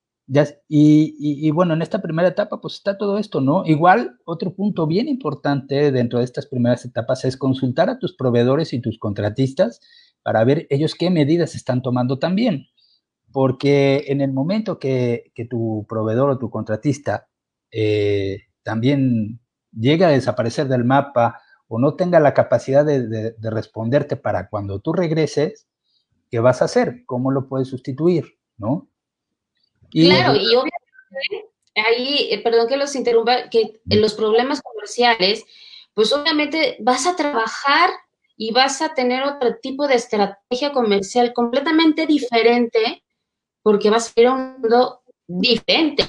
y, bueno, en esta primera etapa pues está todo esto, ¿no? Igual, otro punto bien importante dentro de estas primeras etapas es consultar a tus proveedores y tus contratistas para ver ellos qué medidas están tomando también. Porque en el momento que, tu proveedor o tu contratista eh, también llega a desaparecer del mapa o no tenga la capacidad de, de responderte para cuando tú regreses, ¿qué vas a hacer? ¿Cómo lo puedes sustituir? ¿No? claro, y obviamente ahí, eh, perdón que los interrumpa, que en los problemas comerciales, pues obviamente vas a trabajar y vas a tener otro tipo de estrategia comercial completamente diferente porque vas a ir a un mundo diferente,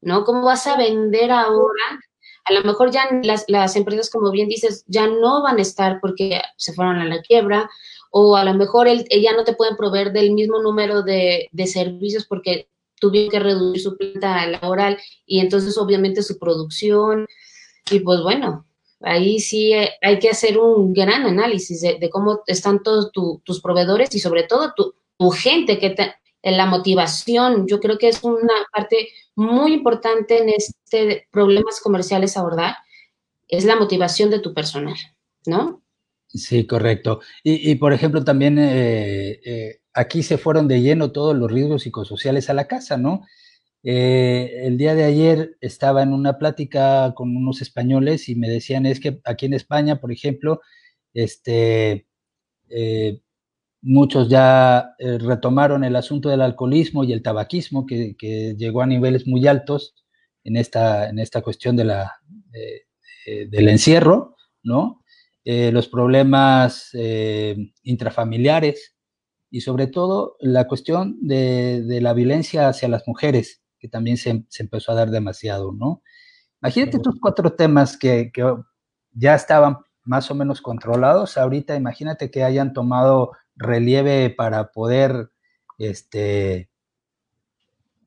¿no? ¿Cómo vas a vender ahora? a lo mejor ya las, las empresas, como bien dices, ya no van a estar porque se fueron a la quiebra, o a lo mejor el, ya no te pueden proveer del mismo número de, de servicios porque tuvieron que reducir su planta laboral y entonces obviamente su producción. Y pues bueno, ahí sí eh, hay que hacer un gran análisis de, cómo están todos tus proveedores y sobre todo tu, tu gente, que te, la motivación, yo creo que es una parte muy importante en este problemas comerciales abordar, es la motivación de tu personal, ¿no? Sí, correcto. Y, por ejemplo, también eh, eh, aquí se fueron de lleno todos los riesgos psicosociales a la casa, ¿no? Eh, el día de ayer estaba en una plática con unos españoles y me decían es que aquí en España, por ejemplo, este, muchos ya retomaron el asunto del alcoholismo y el tabaquismo que, llegó a niveles muy altos en esta, en esta cuestión de la, del encierro, ¿no? Eh, los problemas eh, intrafamiliares y sobre todo la cuestión de, la violencia hacia las mujeres, que también se, empezó a dar demasiado, ¿no? Imagínate estos cuatro temas que, ya estaban más o menos controlados, ahorita imagínate que hayan tomado relieve para poder este,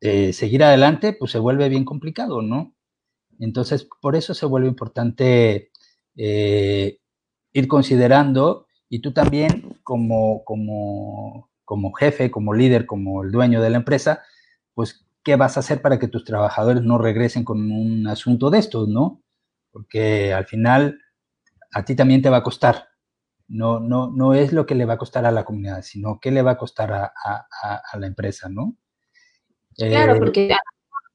eh, seguir adelante, pues se vuelve bien complicado, ¿no? Entonces, por eso se vuelve importante ir considerando y tú también como, como, como jefe, como líder, como el dueño de la empresa, pues, ¿qué vas a hacer para que tus trabajadores no regresen con un asunto de estos, no? Porque al final a ti también te va a costar. No, no, no es lo que le va a costar a la comunidad, sino qué le va a costar a, a, la empresa, ¿no? Claro, eh, porque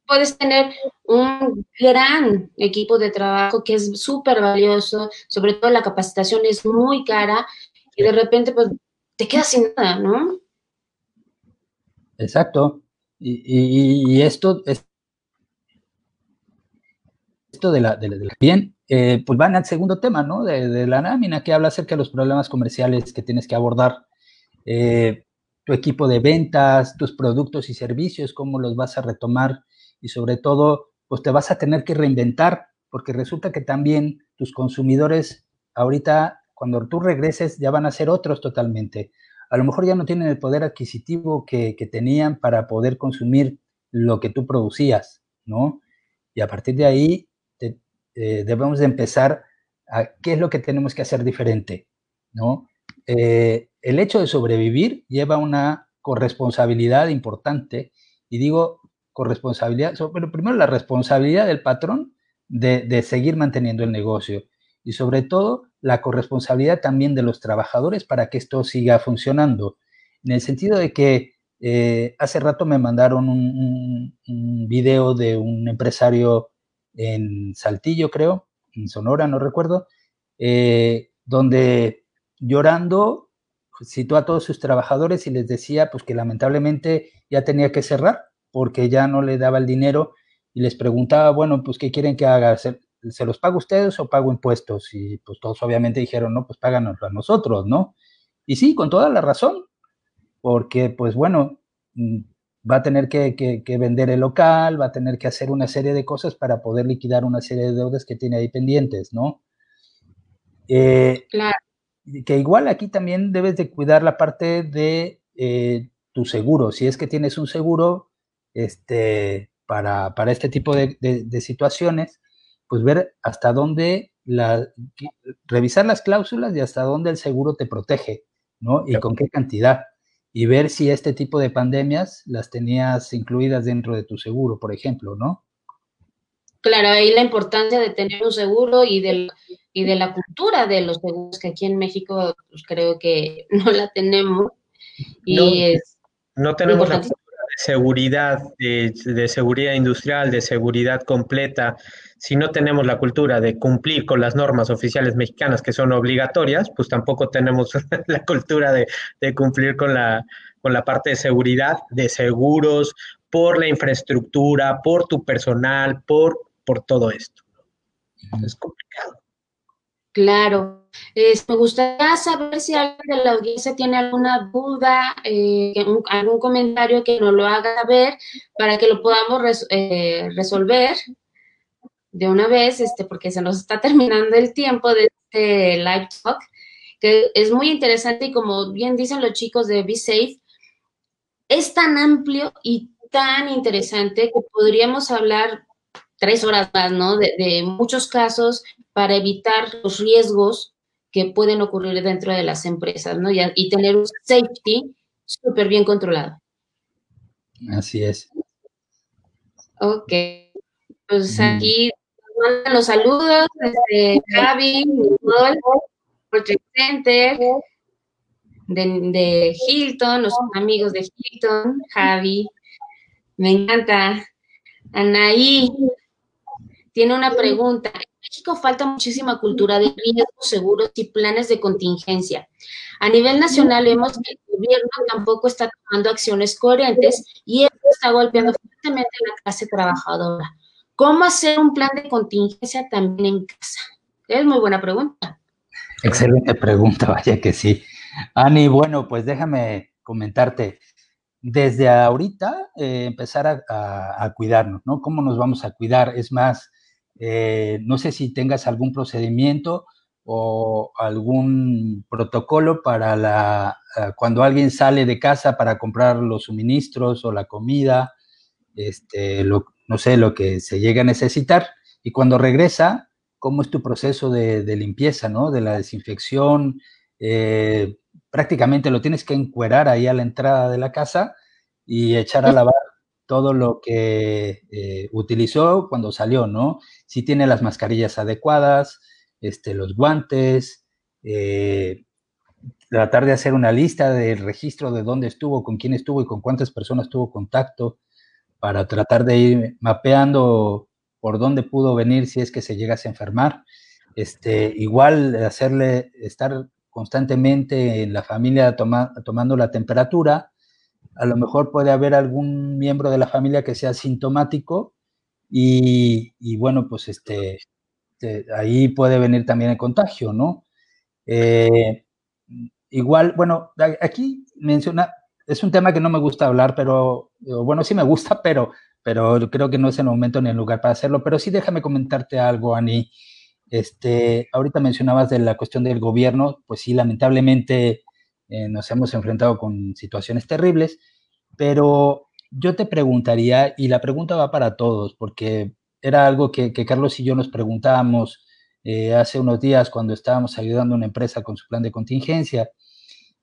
puedes tener un gran equipo de trabajo que es súper valioso, sobre todo la capacitación es muy cara y de repente pues te quedas sin nada, ¿no? Exacto. Y, esto es esto de la, de bien, eh, pues van al segundo tema, ¿no? De, la lámina que habla acerca de los problemas comerciales que tienes que abordar. Eh, tu equipo de ventas, tus productos y servicios, cómo los vas a retomar y sobre todo, pues te vas a tener que reinventar, porque resulta que también tus consumidores ahorita, cuando tú regreses, ya van a ser otros totalmente. A lo mejor ya no tienen el poder adquisitivo que, tenían para poder consumir lo que tú producías, ¿no? Y a partir de ahí eh, debemos de empezar a qué es lo que tenemos que hacer diferente, ¿no? Eh, el hecho de sobrevivir lleva una corresponsabilidad importante, y digo corresponsabilidad, pero primero la responsabilidad del patrón de, seguir manteniendo el negocio y sobre todo la corresponsabilidad también de los trabajadores para que esto siga funcionando. En el sentido de que eh, hace rato me mandaron un, video de un empresario en Saltillo, creo, en Sonora, no recuerdo, eh, donde llorando citó a todos sus trabajadores y les decía pues que lamentablemente ya tenía que cerrar porque ya no le daba el dinero y les preguntaba, bueno, pues, ¿qué quieren que haga? ¿Se, los pago ustedes o pago impuestos? Y pues todos obviamente dijeron, no, pues páganos a nosotros, ¿no? Y sí, con toda la razón, porque pues bueno, mm, va a tener que, vender el local, va a tener que hacer una serie de cosas para poder liquidar una serie de deudas que tiene ahí pendientes, ¿no? Eh, claro. Que igual aquí también debes de cuidar la parte de eh, tu seguro. Si es que tienes un seguro, este, para, este tipo de, situaciones, pues ver hasta dónde, la, revisar las cláusulas y hasta dónde el seguro te protege, ¿no? Y con qué cantidad. Y ver si este tipo de pandemias las tenías incluidas dentro de tu seguro, por ejemplo, ¿no? Claro, ahí la importancia de tener un seguro y de, y de la cultura de los seguros, que aquí en México pues, creo que no la tenemos. Y no, es no tenemos la seguridad, de, seguridad industrial, de seguridad completa, si no tenemos la cultura de cumplir con las normas oficiales mexicanas que son obligatorias, pues tampoco tenemos la cultura de, cumplir con la, con la parte de seguridad, de seguros, por la infraestructura, por tu personal, por, por todo esto. Es complicado. Claro. me gustaría saber si alguien de la audiencia tiene alguna duda, eh, algún comentario que nos lo haga ver para que lo podamos eh, resolver. De una vez, este, porque se nos está terminando el tiempo de este live talk, que es muy interesante y como bien dicen los chicos de Be Safe, es tan amplio y tan interesante que podríamos hablar tres horas más, ¿no? De, muchos casos para evitar los riesgos que pueden ocurrir dentro de las empresas, ¿no? Y, y tener un safety súper bien controlado. Así es. Ok. Pues aquí mandan los saludos desde Javi, Nicole, de, Hilton, los amigos de Hilton, Javi. Me encanta. Anaí tiene una pregunta. En México falta muchísima cultura de riesgos seguros y planes de contingencia. A nivel nacional vemos que el gobierno tampoco está tomando acciones coherentes y esto está golpeando fuertemente a la clase trabajadora. ¿Cómo hacer un plan de contingencia también en casa? Es muy buena pregunta. Excelente pregunta, vaya que sí. Ani, bueno, pues déjame comentarte. Desde ahorita eh, empezar a, cuidarnos, ¿no? ¿Cómo nos vamos a cuidar? Es más, eh, no sé si tengas algún procedimiento o algún protocolo para la, cuando alguien sale de casa para comprar los suministros o la comida, este, no sé, lo que se llega a necesitar. Y cuando regresa, ¿cómo es tu proceso de, limpieza, ¿no? De la desinfección. Eh, prácticamente lo tienes que encuerar ahí a la entrada de la casa y echar a lavar todo lo que eh, utilizó cuando salió, ¿no? Si tiene las mascarillas adecuadas, este, los guantes, eh, tratar de hacer una lista del registro de dónde estuvo, con quién estuvo y con cuántas personas tuvo contacto, para tratar de ir mapeando por dónde pudo venir si es que se llegase a enfermar. Este, igual hacerle estar constantemente en la familia tomando la temperatura. A lo mejor puede haber algún miembro de la familia que sea sintomático y, y bueno, pues este, este, ahí puede venir también el contagio, ¿no? Eh, igual, bueno, aquí menciona, es un tema que no me gusta hablar, pero, bueno, sí me gusta, pero, pero creo que no es el momento ni el lugar para hacerlo, pero sí déjame comentarte algo, Ani. Este, ahorita mencionabas de la cuestión del gobierno, pues sí, lamentablemente eh, nos hemos enfrentado con situaciones terribles, pero yo te preguntaría, y la pregunta va para todos, porque era algo que, Carlos y yo nos preguntábamos eh, hace unos días cuando estábamos ayudando a una empresa con su plan de contingencia.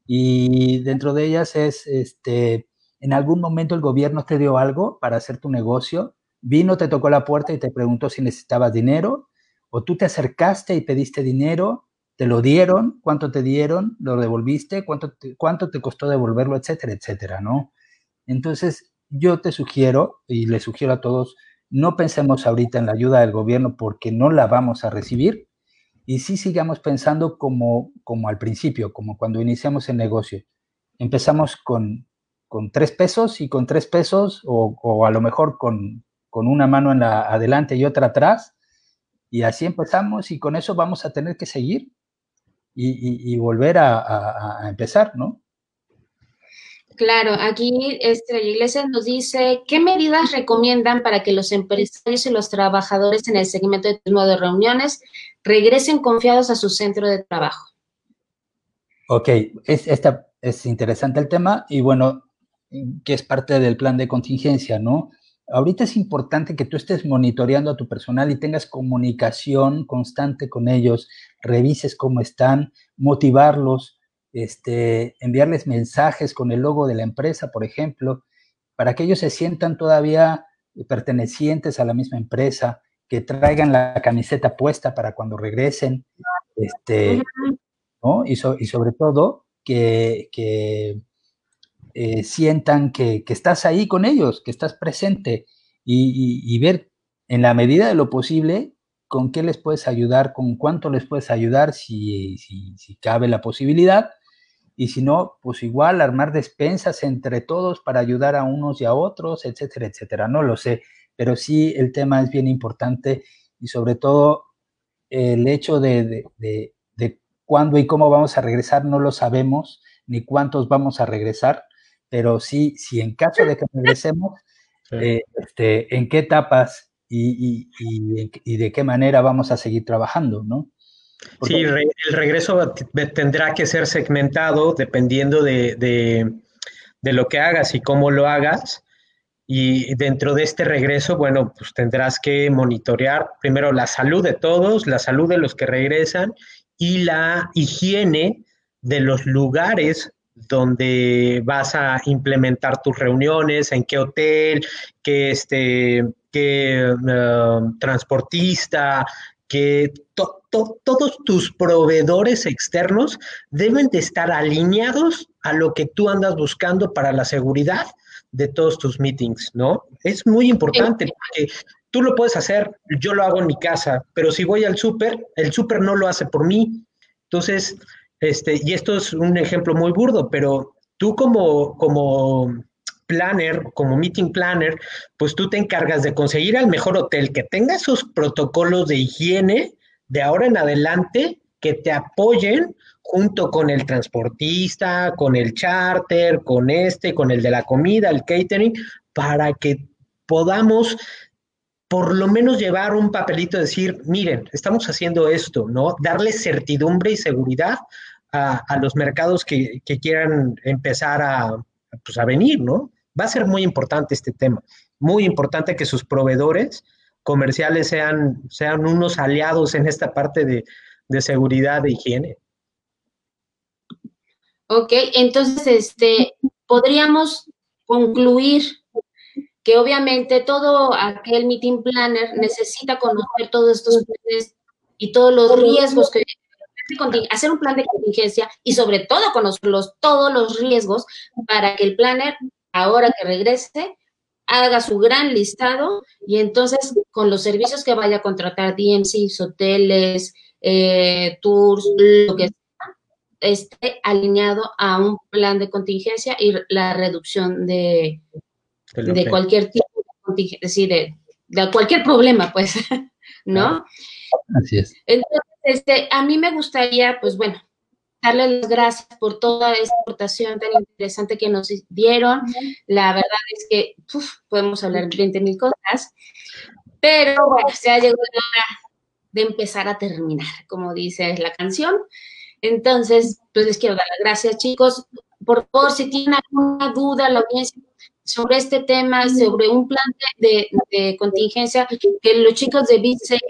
Y dentro de ellas es, este, ¿en algún momento el gobierno te dio algo para hacer tu negocio? Vino, te tocó la puerta y te preguntó si necesitabas dinero, o tú te acercaste y pediste dinero, te lo dieron, cuánto te dieron, lo devolviste, cuánto te, cuánto te costó devolverlo, etcétera, etcétera, ¿no? Entonces, yo te sugiero, y le sugiero a todos, no pensemos ahorita en la ayuda del gobierno porque no la vamos a recibir y sí sigamos pensando como, como al principio, como cuando iniciamos el negocio. Empezamos con, con tres pesos y con tres pesos o, a lo mejor con, con, una mano en la adelante y otra atrás y así empezamos y con eso vamos a tener que seguir y, volver a, a empezar, ¿no? Claro, aquí Estrella Iglesias nos dice, ¿qué medidas recomiendan para que los empresarios y los trabajadores en el segmento de turismo de reuniones regresen confiados a su centro de trabajo? Ok, es, esta, es interesante el tema y bueno, que es parte del plan de contingencia, ¿no? Ahorita es importante que tú estés monitoreando a tu personal y tengas comunicación constante con ellos, revises cómo están, motivarlos, este, enviarles mensajes con el logo de la empresa, por ejemplo, para que ellos se sientan todavía pertenecientes a la misma empresa, que traigan la camiseta puesta para cuando regresen, este, ¿no? y, sobre todo que, eh, sientan que, estás ahí con ellos, que estás presente y, ver en la medida de lo posible con qué les puedes ayudar, con cuánto les puedes ayudar, si, si cabe la posibilidad, y si no, pues igual armar despensas entre todos para ayudar a unos y a otros, etcétera, etcétera. No lo sé, pero sí el tema es bien importante y sobre todo el hecho de, de, cuándo y cómo vamos a regresar no lo sabemos, ni cuántos vamos a regresar, pero sí, si en caso de que regresemos, eh, este, en qué etapas y, y, de qué manera vamos a seguir trabajando, ¿no? Sí, el regreso tendrá que ser segmentado dependiendo de, de, lo que hagas y cómo lo hagas. Y dentro de este regreso, bueno, pues tendrás que monitorear primero la salud de todos, la salud de los que regresan y la higiene de los lugares donde vas a implementar tus reuniones, en qué hotel, qué, este, qué um, transportista, que todos tus proveedores externos deben de estar alineados a lo que tú andas buscando para la seguridad de todos tus meetings, ¿no? Es muy importante porque tú lo puedes hacer, yo lo hago en mi casa, pero si voy al súper, el súper no lo hace por mí. Entonces, este, y esto es un ejemplo muy burdo, pero tú como, como planner, como meeting planner, pues tú te encargas de conseguir al mejor hotel que tenga sus protocolos de higiene de ahora en adelante que te apoyen junto con el transportista, con el charter, con este, con el de la comida, el catering, para que podamos por lo menos llevar un papelito, decir, miren, estamos haciendo esto, ¿no? Darle certidumbre y seguridad a, los mercados que, quieran empezar a, pues, a venir, ¿no? Va a ser muy importante este tema, muy importante que sus proveedores comerciales sean, sean unos aliados en esta parte de, de seguridad e higiene. Ok, entonces este, podríamos concluir que obviamente todo aquel meeting planner necesita conocer todos estos planes y todos los riesgos que hacer un plan de contingencia y sobre todo conocer todos los riesgos para que el planner, ahora que regrese, haga su gran listado y entonces con los servicios que vaya a contratar, DMCs, hoteles, eh, tours, lo que sea, esté alineado a un plan de contingencia y la reducción de, de cualquier tipo de contingencia, de, de cualquier problema, pues, ¿no? Así es. Entonces, este, a mí me gustaría, pues bueno, darle las gracias por toda esta aportación tan interesante que nos dieron. La verdad es que podemos hablar de 20 mil cosas, pero bueno, se ha llegado la hora de empezar a terminar, como dice la canción. Entonces, pues les quiero dar las gracias, chicos. Por favor, si tienen alguna duda, la audiencia sobre este tema, sobre un plan de, contingencia, que los chicos de BitSafe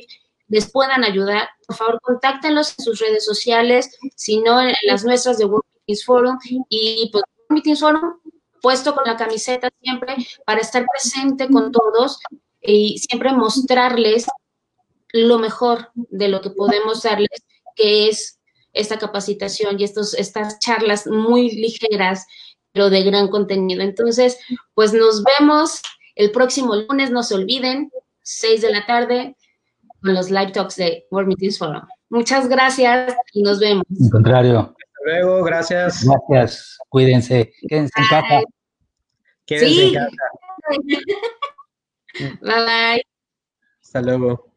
les puedan ayudar, por favor, contáctenlos en sus redes sociales, si no en las nuestras de World Meetings Forum y pues World Meetings Forum puesto con la camiseta siempre para estar presente con todos y siempre mostrarles lo mejor de lo que podemos darles, que es esta capacitación y estos, estas charlas muy ligeras, pero de gran contenido. Entonces, pues nos vemos el próximo lunes, no se olviden, 6 de la tarde, con los live talks de World Meetings Forum. Muchas gracias y nos vemos. Al contrario. Hasta luego, gracias. Gracias, cuídense, quédense en casa. Quédense en casa. bye bye. Hasta luego.